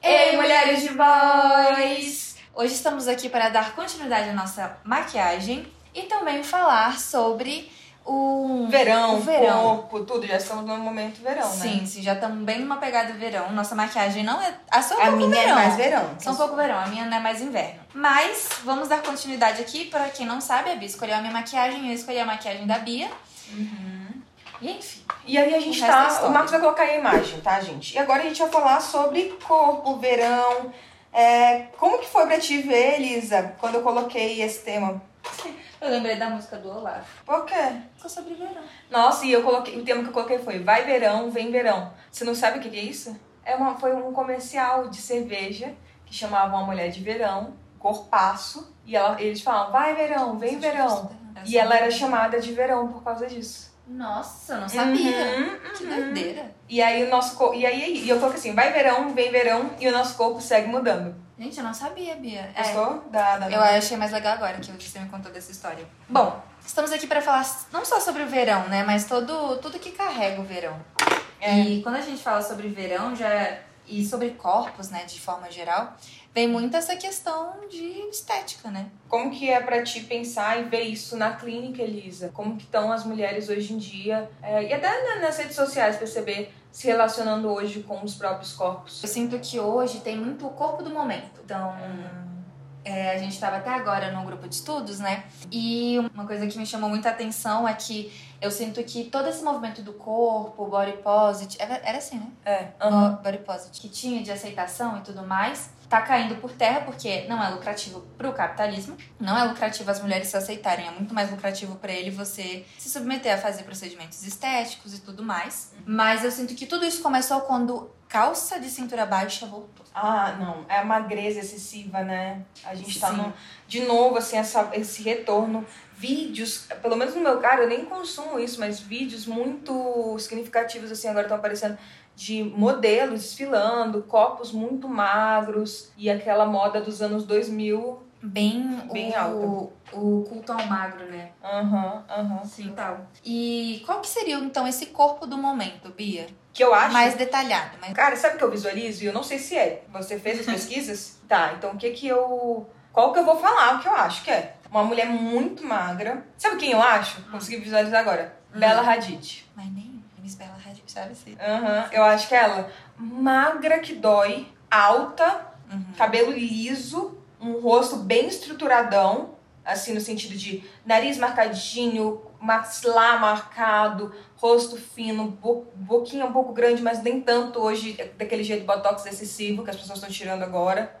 Ei, mulheres de voz! Hoje estamos aqui para dar continuidade à nossa maquiagem e também falar sobre o Verão, o verão. corpo, tudo. Já estamos no momento verão, Sim, né? sim, já estamos bem numa pegada verão. Nossa maquiagem não é. A sua é um A minha verão. é mais verão. Só um pouco verão, a minha não é mais inverno. Mas vamos dar continuidade aqui. Para quem não sabe, a Bia escolheu a minha maquiagem, eu escolhi a maquiagem da Bia. E enfim. E aí a gente O é tá. história. O Marcos vai colocar aí a imagem, tá, gente? E agora a gente vai falar sobre corpo, verão. É, como que foi pra ti ver, Elisa, quando eu coloquei esse tema? Eu lembrei da música do Olaf. Por quê? Ficou sobre verão. Nossa, e eu coloquei. O tema que eu coloquei foi Vai verão, vem verão. Você não sabe o que é isso? É uma, foi um comercial de cerveja que chamava uma mulher de verão, corpaço, e ela, eles falavam, vai verão, vem verão. E ela era chamada de verão por causa disso. Nossa, eu não sabia. Uhum, Que uhum. doideira. E aí o nosso corpo. E aí e eu coloquei assim, vai verão, vem verão, e o nosso corpo segue mudando. Gente, eu não sabia, Bia. É, Gostou? Da, da, eu achei mais legal agora que você me contou dessa história. Bom, estamos aqui para falar não só sobre o verão, né? Mas todo, tudo que carrega o verão. É. E quando a gente fala sobre verão já e sobre corpos, né, de forma geral, vem muito essa questão de estética, né? Como que é pra ti pensar e ver isso na clínica, Elisa? Como que estão as mulheres hoje em dia? É, e até na- nas redes sociais, perceber se relacionando hoje com os próprios corpos. Eu sinto que hoje tem muito o corpo do momento. Então, é, a gente estava até agora num grupo de estudos, né? E uma coisa que me chamou muita atenção é que eu sinto que todo esse movimento do corpo, body positive, era, era assim, né? É. Bo- Body positive, que tinha de aceitação e tudo mais, tá caindo por terra porque não é lucrativo pro capitalismo, não é lucrativo as mulheres se aceitarem, é muito mais lucrativo para ele você se submeter a fazer procedimentos estéticos e tudo mais. Mas eu sinto que tudo isso começou quando calça de cintura baixa voltou. Ah, não. É a magreza excessiva, né? A gente tá Sim. no, de novo, assim, essa, esse retorno. Vídeos, pelo menos no meu caso, eu nem consumo isso, mas vídeos muito significativos, assim, agora estão aparecendo de modelos desfilando, corpos muito magros e aquela moda dos anos 2000. Bem, Bem o, alta. o culto ao magro, né? Aham, aham. Sim, tal. E qual que seria então esse corpo do momento, Bia? Que eu acho. Mais detalhado, mas Cara, sabe o que eu visualizo? E eu não sei se é. Você fez as pesquisas? tá, então o que que eu. Qual que eu vou falar? O que eu acho que é? Uma mulher muito magra. Sabe quem eu acho? Consegui visualizar agora. Bela Hadid. mas nem Miss Bela Hadid, sabe assim? Aham, eu acho que é ela. Magra que dói, alta, Uhum. cabelo liso, um rosto bem estruturadão, assim no sentido de nariz marcadinho, maxilar marcado, rosto fino, bo- boquinha um pouco grande, mas nem tanto hoje, daquele jeito botox excessivo que as pessoas estão tirando agora.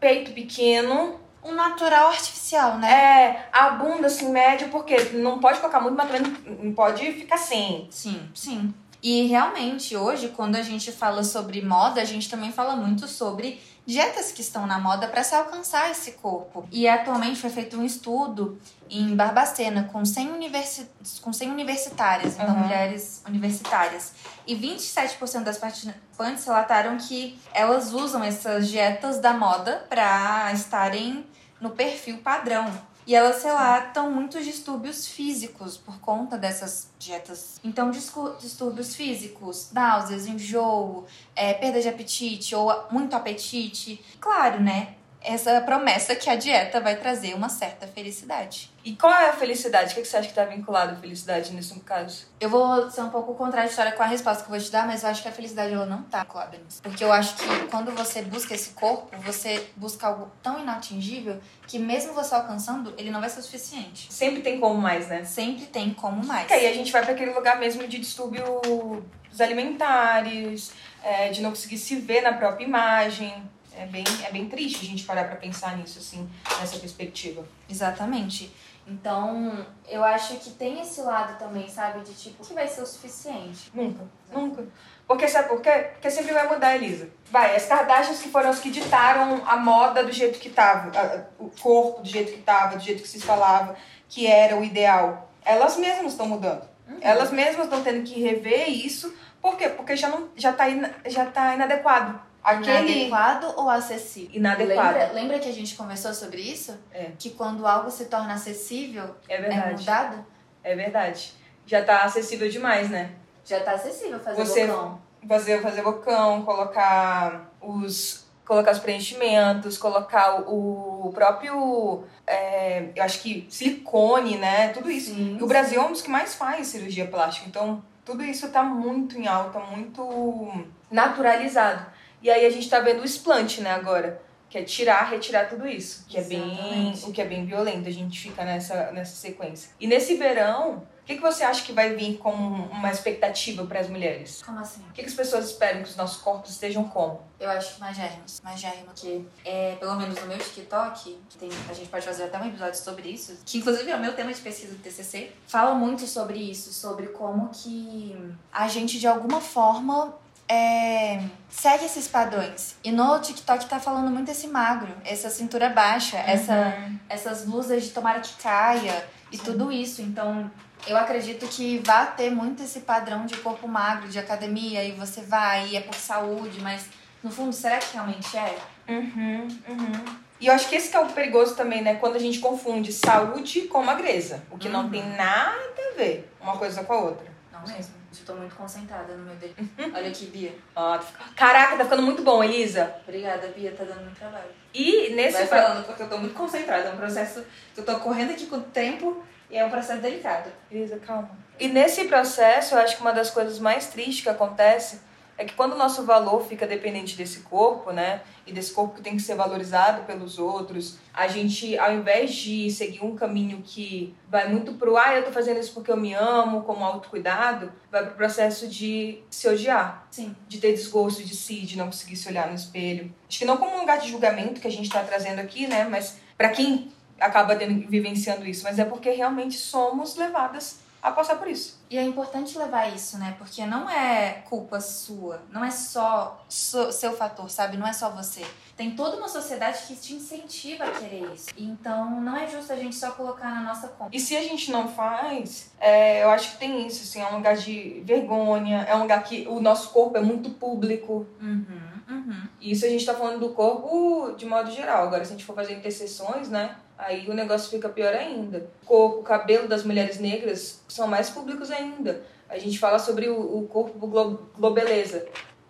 Peito pequeno, Um natural artificial, né? é, a bunda assim média, porque não pode colocar muito, mas também não- não pode ficar sem. Sim, sim. E realmente, hoje, quando a gente fala sobre moda, a gente também fala muito sobre dietas que estão na moda para se alcançar esse corpo. E atualmente foi feito um estudo em Barbacena com 100, universi com 100 universitárias, então Uhum. mulheres universitárias. E 27% das participantes relataram que elas usam essas dietas da moda para estarem no perfil padrão. E elas relatam muitos distúrbios físicos por conta dessas dietas. Então, distúrbios físicos, náuseas, enjoo, é, perda de apetite ou muito apetite. Claro, né? Essa promessa que a dieta vai trazer uma certa felicidade. E qual é a felicidade? O que você acha que está vinculado à felicidade nesse caso? Eu vou ser um pouco contraditória com a resposta que eu vou te dar, mas eu acho que a felicidade ela não tá vinculada nisso. Porque eu acho que quando você busca esse corpo, você busca algo tão inatingível que mesmo você alcançando, ele não vai ser o suficiente. Sempre tem como mais, né? Sempre tem como mais. Que aí a gente vai para aquele lugar mesmo de distúrbios alimentares, é, de não conseguir se ver na própria imagem. É bem, é bem triste a gente parar pra pensar nisso, assim, nessa perspectiva. Exatamente. Então, eu acho que tem esse lado também, sabe? De tipo, que vai ser o suficiente. Nunca, nunca. Porque sabe por quê? Porque sempre vai mudar, Elisa. Vai, as Kardashians que foram as que ditaram a moda do jeito que tava, a- o corpo do jeito que tava, do jeito que se falava, que era o ideal. Elas mesmas estão mudando. Elas mesmas estão tendo que rever isso. Por quê? Porque já, não, já, tá, ina, já tá inadequado. Aquele. Inadequado ou acessível? Inadequado. Lembra, lembra que a gente conversou sobre isso? É. Que quando algo se torna acessível, É é verdade. mudado? É verdade. já tá acessível demais, né? Já tá acessível fazer Você- bocão. Fazer, fazer bocão, colocar os. Colocar os preenchimentos, colocar o, próprio. é, eu acho que silicone, né? Tudo isso. Sim, E o Brasil é um dos que mais faz cirurgia plástica. Então, tudo isso tá muito em alta, muito naturalizado. E aí a gente tá vendo o explante, né, agora. Que é tirar, retirar tudo isso. Que é bem. Exatamente. O que é bem violento. A gente fica nessa, nessa sequência. E nesse verão, o que, que você acha que vai vir como uma expectativa para as mulheres? Como assim? O que, que as pessoas esperam que os nossos corpos estejam como? Eu acho que magérrimos. Magérrimo, que é, pelo menos no meu TikTok, que tem, a gente pode fazer até um episódio sobre isso, que inclusive é o meu tema de pesquisa do TCC, fala muito sobre isso, sobre como que a gente de alguma forma é, segue esses padrões. E no TikTok tá falando muito esse magro, essa cintura baixa, essa, essas blusas de tomara que caia e tudo isso. Então, eu acredito que vai ter muito esse padrão de corpo magro, de academia, e você vai, e é por saúde, mas no fundo, será que realmente é? Uhum, uhum. E eu acho que esse que é o perigoso também, né? Quando a gente confunde saúde com magreza. O que não Uhum. tem nada a ver uma coisa com a outra. Não mesmo. Eu tô muito concentrada no meu dedo. Olha aqui, Bia. Ah, tá Caraca, tá ficando muito bom, Elisa. Obrigada, Bia, tá dando muito trabalho. E nesse Vai pro- falando, porque eu tô muito concentrada. É um processo que eu tô correndo aqui com o tempo e é um processo delicado. Elisa, calma. E nesse processo, eu acho que uma das coisas mais tristes que acontece é que quando o nosso valor fica dependente desse corpo, né? E desse corpo que tem que ser valorizado pelos outros, a gente, ao invés de seguir um caminho que vai muito pro, ah, eu tô fazendo isso porque eu me amo, como autocuidado, vai pro processo de se odiar Sim. de ter desgosto de si, de não conseguir se olhar no espelho. Acho que não como um lugar de julgamento que a gente está trazendo aqui, né? Mas para quem acaba tendo, vivenciando isso, mas é porque realmente somos levadas a passar por isso. E é importante levar isso, né? Porque não é culpa sua, não é só so- seu fator, sabe? Não é só você. Tem toda uma sociedade que te incentiva a querer isso. Então não é justo a gente só colocar na nossa conta. E se a gente não faz, é, eu acho que tem isso, assim, é um lugar de vergonha, é um lugar que o nosso corpo é muito público. Uhum, uhum. E isso a gente tá falando do corpo de modo geral. Agora, se a gente for fazer interseções, né? Aí o negócio fica pior ainda. O corpo, o cabelo das mulheres negras são mais públicos ainda. A gente fala sobre o, o corpo glo globeleza.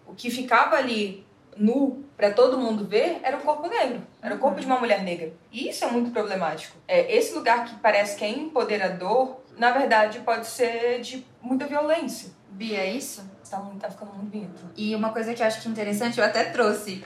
O que ficava ali nu para todo mundo ver era o corpo negro. Era o corpo de uma mulher negra. E isso é muito problemático. É, esse lugar que parece que é empoderador, na verdade, pode ser de muita violência. Bia, é isso? Tá, muito, tá ficando muito bonito. E uma coisa que eu acho que é interessante, eu até trouxe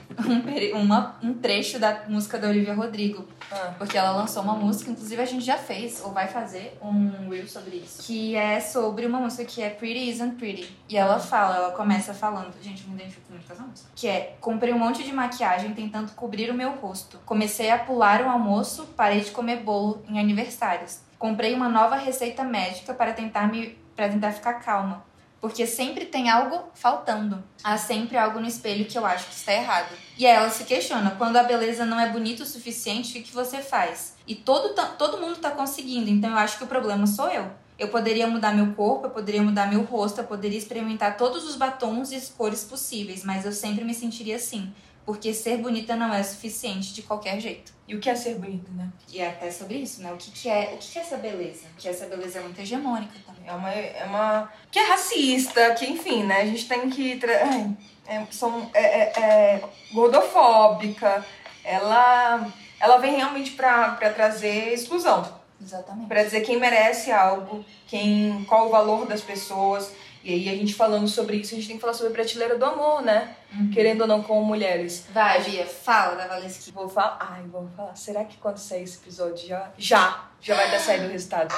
um, uma- um trecho da música da Olivia Rodrigo. Ah. Porque ela lançou uma música, inclusive a gente já fez, ou vai fazer, um reel sobre isso. Que é sobre uma música que é Pretty Isn't Pretty. E ela fala, ela começa falando, gente, eu me identifico muito com essa música. Que é, comprei um monte de maquiagem tentando cobrir o meu rosto. Comecei a pular o almoço, parei de comer bolo em aniversários. Comprei uma nova receita médica para tentar me para tentar ficar calma. Porque sempre tem algo faltando. Há sempre algo no espelho que eu acho que está errado. E aí ela se questiona: quando a beleza não é bonita o suficiente, o que, você faz? E todo, todo mundo tá conseguindo, então eu acho que o problema sou eu. Eu poderia mudar meu corpo, eu poderia mudar meu rosto, eu poderia experimentar todos os batons e as cores possíveis, mas eu sempre me sentiria assim. Porque ser bonita não é suficiente de qualquer jeito. E o que é ser bonita, né? E é até sobre isso, né? O que, que é o que, que é essa beleza? Que essa beleza é muito hegemônica também. É uma, é uma. que é racista, que enfim, né? A gente tem que. Ai, É, são, é, é, é gordofóbica. Ela, ela vem realmente pra, pra trazer exclusão. Exatamente. Pra dizer quem merece algo, quem, qual o valor das pessoas. E aí a gente falando sobre isso, a gente tem que falar sobre a prateleira do amor, né? Querendo ou não, como mulheres. Vai, Bia, fala da Valesky. Vou falar. Ai, vou falar. Será que quando sair esse episódio já. Já! Já vai dar saído o resultado?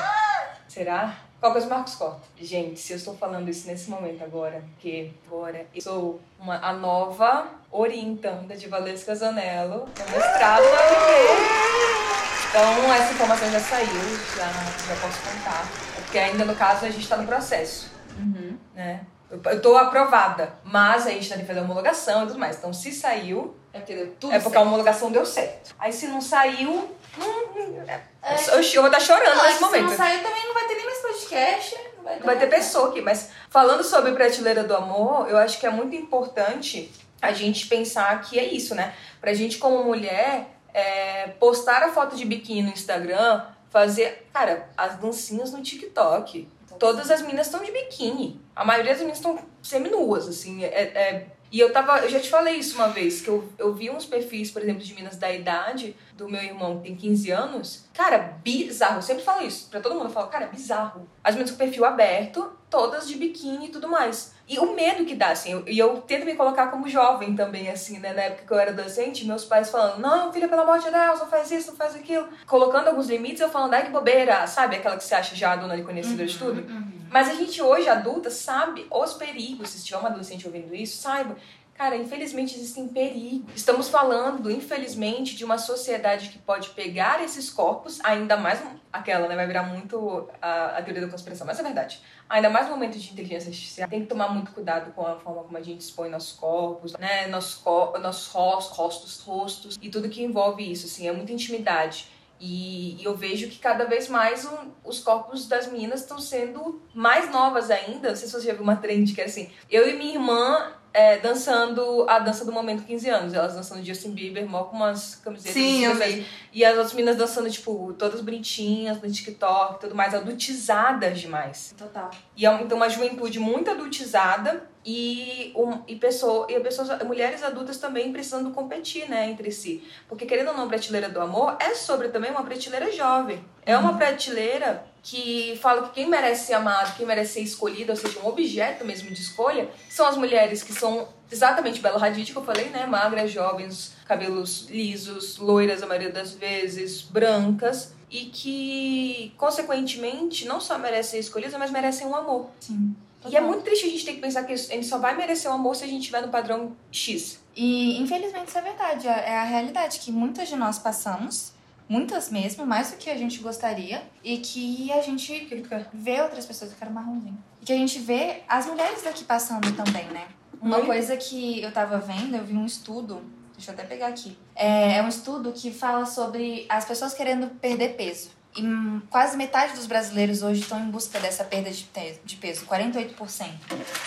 Será? Qual coisa o Marcos corta? Gente, se eu estou falando isso nesse momento agora, porque agora eu sou uma, a nova orientanda de Valesca Zanello, no mestrado na. Então, essa informação já saiu, já, já posso contar. É Porque ainda no caso a gente está no processo, Uhum. Né? Eu, tô aprovada, mas a gente tem que fazer a homologação e tudo mais. Então, se saiu, É porque deu tudo é porque a homologação deu certo. Aí se não saiu, não, é, eu, eu vou estar chorando Não, é nesse que se momento. não sair também não vai ter nem mais podcast. Não vai ter, Vai ter pessoa aqui, mas falando sobre prateleira do amor, eu acho que é muito importante a gente pensar que é isso, né? Pra gente como mulher, é, postar a foto de biquíni no Instagram, fazer, cara, as dancinhas no TikTok. Todas as meninas estão de biquíni. A maioria das meninas estão seminuas, assim. É, é- E eu tava. Eu já te falei isso uma vez, que eu, eu vi uns perfis, por exemplo, de meninas da idade do meu irmão, que tem 15 anos. Cara, bizarro. Eu sempre falo isso pra todo mundo. Eu falo, cara, bizarro. As meninas com perfil aberto, todas de biquíni e tudo mais. E o medo que dá, assim. eu- E eu, tento me colocar como jovem também, assim, né? Na época que eu era adolescente, meus pais falando, não, filha, pelo amor de Deus, não faz isso, não faz aquilo. Colocando alguns limites, eu falando, ai que bobeira, sabe? Aquela que você acha já a dona e conhecedora de tudo. Mas a gente hoje, adulta, sabe os perigos. Se tiver uma adolescente ouvindo isso, saiba. Cara, infelizmente existem perigos. Estamos falando, infelizmente, de uma sociedade que pode pegar esses corpos, ainda mais aquela, né? Vai virar muito a, a teoria da conspiração, mas é verdade. Ainda mais no momento de inteligência artificial, tem que tomar muito cuidado com a forma como a gente expõe nossos corpos, né? Nossos, co nossos ros- rostos, rostos e tudo que envolve isso, assim, é muita intimidade. E, e eu vejo que cada vez mais o- os corpos das meninas estão sendo mais novas ainda. Não sei se você já viu uma trend que é assim: eu e minha irmã é, dançando a dança do momento 15 anos. Elas dançando Justin Bieber, mó com umas camisetas. Sim, eu vi. E as outras meninas dançando, tipo, todas bonitinhas no TikTok tudo mais, adultizadas demais. Total. E é um- então uma juventude muito adultizada e, um, e, pessoa, e pessoas, mulheres adultas também precisando competir né, entre si. Porque, querendo ou não, Prateleira do Amor é sobre também uma prateleira jovem. É uma prateleira que fala que quem merece ser amado, quem merece ser escolhido, ou seja, um objeto mesmo de escolha, são as mulheres que são exatamente Bela Hadid, que eu falei, né? Magras, jovens, cabelos lisos, loiras a maioria das vezes, brancas, e que, consequentemente, não só merecem ser escolhidas, mas merecem um amor. Sim. E é muito triste a gente ter que pensar que a gente só vai merecer um amor se a gente estiver no padrão X. E infelizmente isso é verdade, é é a realidade que muitas de nós passamos, muitas mesmo, mais do que a gente gostaria, e que a O gente vê outras pessoas, eu quero marronzinho. E que a gente vê as mulheres daqui passando também, né? Uma Muito. coisa que eu tava vendo, eu vi um estudo, deixa eu até pegar aqui. É, é um estudo que fala sobre as pessoas querendo perder peso. E quase metade dos brasileiros hoje estão em busca dessa perda de, peso, 48%.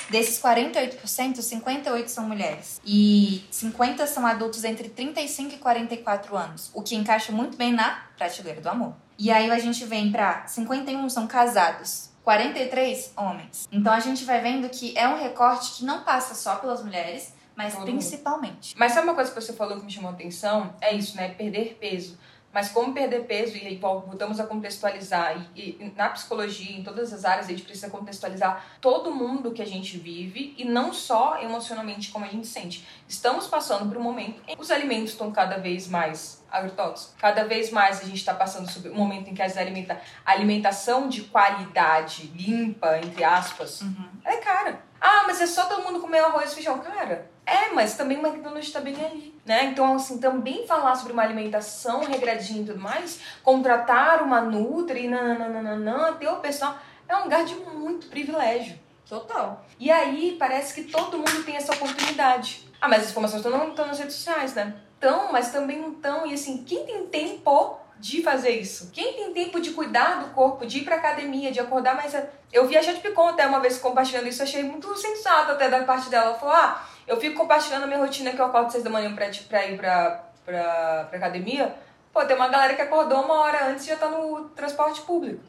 Desses 48%, 58 são mulheres. E 50 são adultos entre 35 e 44 anos, o que encaixa muito bem na prateleira do amor. E aí a gente vem pra 51 são casados, 43 homens. Então a gente vai vendo que é um recorte que não passa só pelas mulheres, mas Todo principalmente. Mas sabe uma coisa que você falou que me chamou a atenção? É isso, né? Perder peso. Mas como perder peso, e voltamos a contextualizar, e, e na psicologia, em todas as áreas, a gente precisa contextualizar todo mundo que a gente vive, e não só emocionalmente como a gente sente. Estamos passando por um momento em que os alimentos estão cada vez mais agrotóxicos. Cada vez mais a gente está passando por um momento em que as alimenta a alimentação de qualidade, limpa, entre aspas, é cara. Ah, mas é só todo mundo comer arroz e feijão. Cara, é, mas também o McDonald's está bem ali, né? Então, assim, também falar sobre uma alimentação regradinha e tudo mais, contratar uma Nutri, nananana, ter o pessoal, é um lugar de muito privilégio. Total. E aí, parece que todo mundo tem essa oportunidade. Ah, mas as informações estão nas redes sociais, né? Estão, mas também não estão. E assim, quem tem tempo de fazer isso? Quem tem tempo de cuidar do corpo, de ir pra academia, de acordar mais... Eu vi a Jade Picon até uma vez compartilhando isso, achei muito sensato até da parte dela. Ela falou, ah, eu fico compartilhando a minha rotina que eu acordo às seis da manhã pra, pra ir pra, pra, pra academia. Pô, tem uma galera que acordou uma hora antes e já tá no transporte público.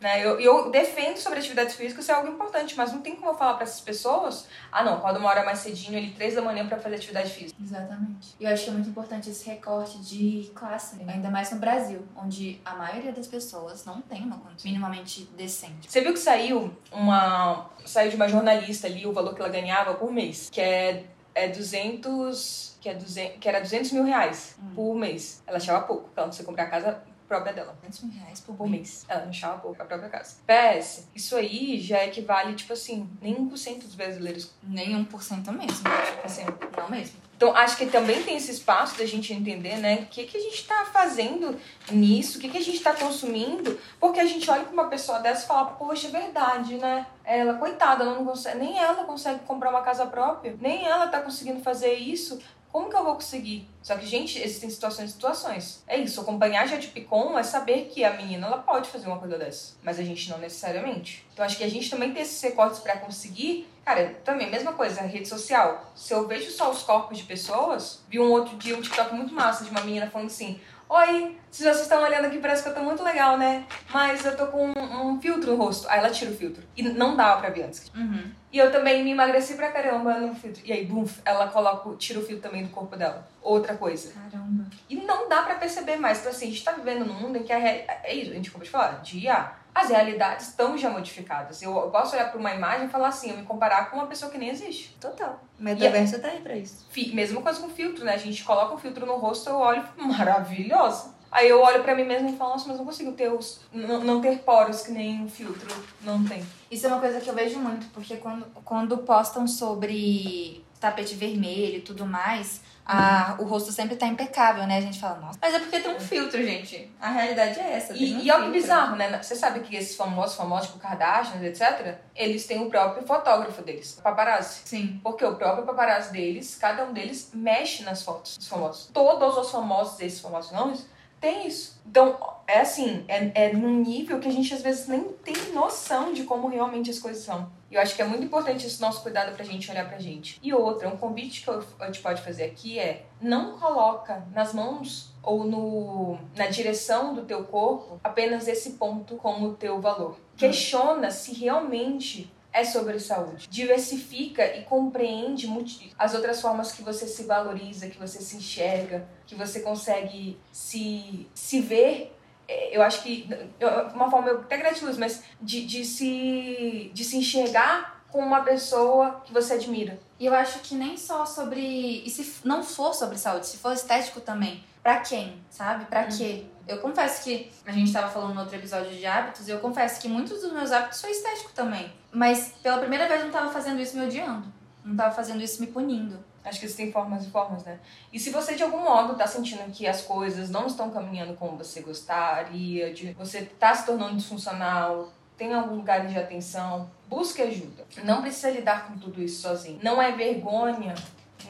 Né? Eu, eu defendo sobre atividades físicas, isso é algo importante, mas não tem como eu falar pra essas pessoas, ah não, acorda uma hora mais cedinho, ali três da manhã pra fazer atividade física. Exatamente. E eu acho que é muito importante esse recorte de classe, ainda mais no Brasil, onde a maioria das pessoas não tem uma condição minimamente decente. Você viu que saiu uma. saiu de uma jornalista ali o valor que ela ganhava por mês, que é, é 200. Que, é 200, que era 200 mil reais por mês. Ela achava pouco, porque ela não precisa comprar a casa própria dela. 200 mil reais por mês. Ela não achava pouco a própria casa. PS, isso aí já equivale, tipo assim, nem 1% dos brasileiros. Nem 1% mesmo. Assim, Não mesmo. Então, acho que também tem esse espaço da gente entender, né, o que, que a gente tá fazendo nisso, o que, que a gente tá consumindo, porque a gente olha pra uma pessoa dessa e fala, poxa, é verdade, né? Ela, coitada, ela não consegue, nem ela consegue comprar uma casa própria, nem ela tá conseguindo fazer isso. Como que eu vou conseguir? Só que, gente, existem situações e situações. É isso, acompanhar Jade Picon é saber que a menina ela pode fazer uma coisa dessa, mas a gente não necessariamente. Então, acho que a gente também tem esses recortes pra conseguir. Cara, também, mesma coisa, rede social. Se eu vejo só os corpos de pessoas, vi um outro dia um TikTok muito massa de uma menina falando assim: Oi, se vocês estão olhando aqui, parece que eu tô muito legal, né? Mas eu tô com um, um filtro no rosto. Aí ela tira o filtro. E não dava pra ver antes. Uhum. E eu também me emagreci pra caramba no filtro. E aí, bum, ela coloca, tira o filtro também do corpo dela. Outra coisa. Caramba. E não dá pra perceber mais. Então, assim, a gente tá vivendo num mundo em que a é isso, a gente acabou de falar, de IA. As realidades estão já modificadas. Eu posso olhar pra uma imagem e falar assim, eu me comparar com uma pessoa que nem existe. Total. Metaverso tá aí pra isso. Fi- Mesma coisa com filtro, né? A gente coloca um filtro no rosto, eu olho e maravilhosa. Aí eu olho pra mim mesma e falo, nossa, mas não consigo ter os. Não, não ter poros que nem um filtro não tem. Isso é uma coisa que eu vejo muito, porque quando, quando postam sobre tapete vermelho e tudo mais, a, o rosto sempre tá impecável, né? A gente fala, nossa. Mas é porque tem um filtro, gente. A realidade é essa. tem um E, e olha que bizarro, né? Você sabe que esses famosos, famosos, tipo Kardashian, etc., eles têm o próprio fotógrafo deles, o paparazzi. Sim. Porque o próprio paparazzi deles, cada um deles mexe nas fotos dos famosos. Todos os famosos, esses famosos nomes, tem isso. Então, é assim, é, é num nível que a gente às vezes nem tem noção de como realmente as coisas são. E eu acho que é muito importante esse nosso cuidado pra gente olhar pra gente. E outra, um convite que a gente pode fazer aqui é não coloca nas mãos ou no, na direção do teu corpo apenas esse ponto como o teu valor. Questiona se realmente é sobre saúde. Diversifica e compreende as outras formas que você se valoriza, que você se enxerga, que você consegue se, se ver. É, Eu acho que, uma forma, até gratiluz, mas de, de, se, de se enxergar com uma pessoa que você admira. E eu acho que nem só sobre. E se não for sobre saúde, se for estético também. Pra quem? Sabe? Pra quê? Eu confesso que a gente tava falando no outro episódio de hábitos, e eu confesso que muitos dos meus hábitos são estéticos também. Mas pela primeira vez eu não tava fazendo isso me odiando. Não tava fazendo isso me punindo. Acho que existem formas e formas, né? E se você de algum modo tá sentindo que as coisas não estão caminhando como você gostaria, de você tá se tornando disfuncional, tem algum lugar de atenção, busque ajuda. Não precisa lidar com tudo isso sozinho. Não é vergonha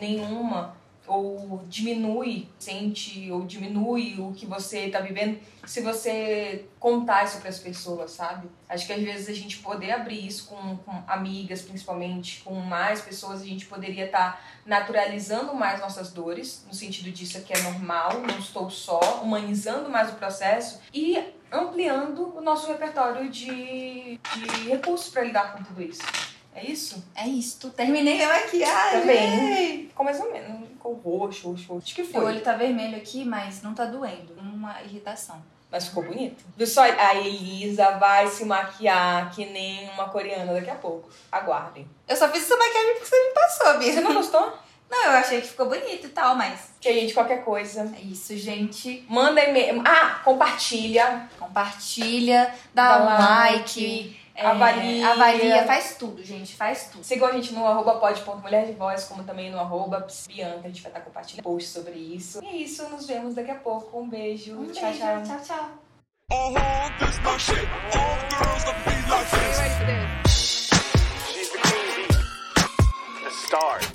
nenhuma ou diminui, sente ou diminui o que você tá vivendo se você contar isso para as pessoas, sabe? Acho que às vezes a gente poder abrir isso com, com amigas, principalmente, com mais pessoas, a gente poderia estar naturalizando mais nossas dores, no sentido disso aqui é normal, não estou só, humanizando mais o processo e ampliando o nosso repertório de, de recursos para lidar com tudo isso. É isso? É isso. Terminei a maquiagem. Também. Ficou mais ou menos. Ficou roxo, roxo, roxo. Acho que foi. olho tá vermelho aqui, mas não tá doendo. Uma irritação. Mas ficou bonito. Viu só? A Elisa vai se maquiar que nem uma coreana daqui a pouco. Aguardem. Eu só fiz essa maquiagem porque você me passou, Bia. Você não gostou? Não, eu achei que ficou bonito e tal, mas. Que gente, qualquer coisa. É isso, gente. Manda e-mail. Ah, compartilha. Compartilha, dá, Dá um like, like. É, avalia. Avalia, faz tudo, gente, faz tudo. Segue a gente no arroba como também no arroba Bianca, a gente vai estar compartilhando posts sobre isso. E é isso, nos vemos daqui a pouco. Um beijo, um tchau, beijo. tchau, tchau. Tchau, Oh, this my shit. All girls be like this. She's the queen star.